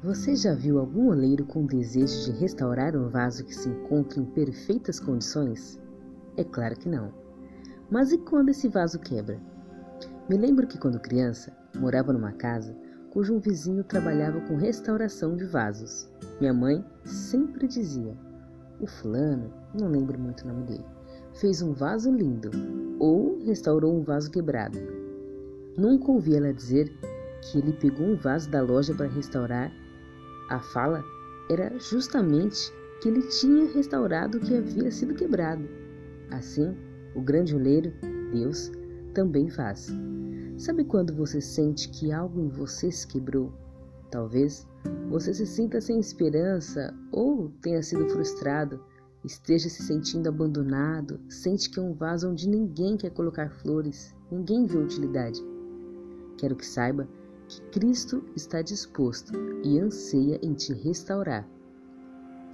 Você já viu algum oleiro com desejo de restaurar um vaso que se encontra em perfeitas condições? É claro que não. Mas e quando esse vaso quebra? Me lembro que quando criança morava numa casa cujo um vizinho trabalhava com restauração de vasos. Minha mãe sempre dizia: O fulano, não lembro muito o nome dele, fez um vaso lindo ou restaurou um vaso quebrado. Nunca ouvi ela dizer que ele pegou um vaso da loja para restaurar. A fala era justamente que ele tinha restaurado o que havia sido quebrado. Assim, o grande oleiro, Deus, também faz. Sabe quando você sente que algo em você se quebrou? Talvez você se sinta sem esperança ou tenha sido frustrado, esteja se sentindo abandonado, sente que é um vaso onde ninguém quer colocar flores, ninguém vê utilidade. Quero que saiba que Cristo está disposto e anseia em te restaurar.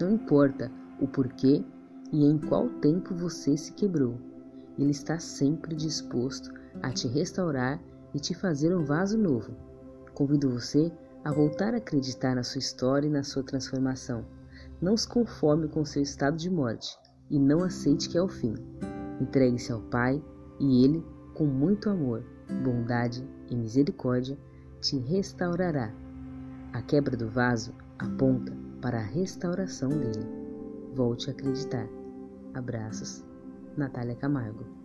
Não importa o porquê e em qual tempo você se quebrou, Ele está sempre disposto a te restaurar e te fazer um vaso novo. Convido você a voltar a acreditar na sua história e na sua transformação. Não se conforme com seu estado de morte e não aceite que é o fim. Entregue-se ao Pai e Ele, com muito amor, bondade e misericórdia, te restaurará. A quebra do vaso aponta para a restauração dele. Volte a acreditar. Abraços, Natália Camargo.